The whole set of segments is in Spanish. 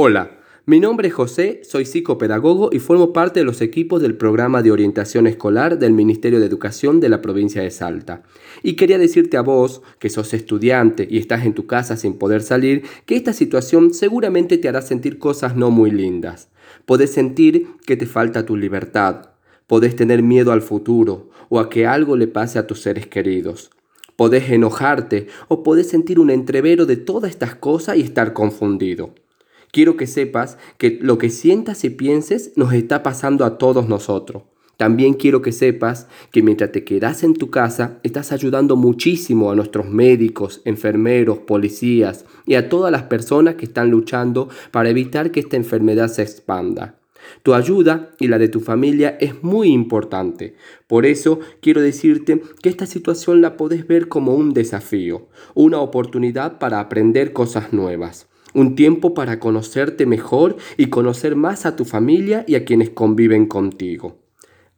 Hola, mi nombre es José, soy psicopedagogo y formo parte de los equipos del programa de orientación escolar del Ministerio de Educación de la provincia de Salta. Y quería decirte a vos, que sos estudiante y estás en tu casa sin poder salir, que esta situación seguramente te hará sentir cosas no muy lindas. Podés sentir que te falta tu libertad, podés tener miedo al futuro o a que algo le pase a tus seres queridos. Podés enojarte o podés sentir un entrevero de todas estas cosas y estar confundido. Quiero que sepas que lo que sientas y pienses nos está pasando a todos nosotros. También quiero que sepas que mientras te quedas en tu casa, estás ayudando muchísimo a nuestros médicos, enfermeros, policías y a todas las personas que están luchando para evitar que esta enfermedad se expanda. Tu ayuda y la de tu familia es muy importante. Por eso quiero decirte que esta situación la podés ver como un desafío, una oportunidad para aprender cosas nuevas un tiempo para conocerte mejor y conocer más a tu familia y a quienes conviven contigo.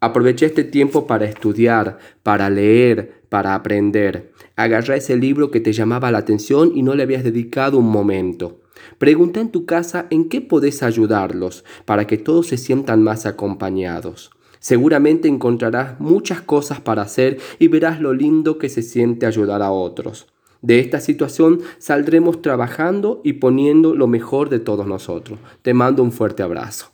Aprovecha este tiempo para estudiar, para leer, para aprender. Agarra ese libro que te llamaba la atención y no le habías dedicado un momento. Pregunta en tu casa en qué podés ayudarlos para que todos se sientan más acompañados. Seguramente encontrarás muchas cosas para hacer y verás lo lindo que se siente ayudar a otros. De esta situación saldremos trabajando y poniendo lo mejor de todos nosotros. Te mando un fuerte abrazo.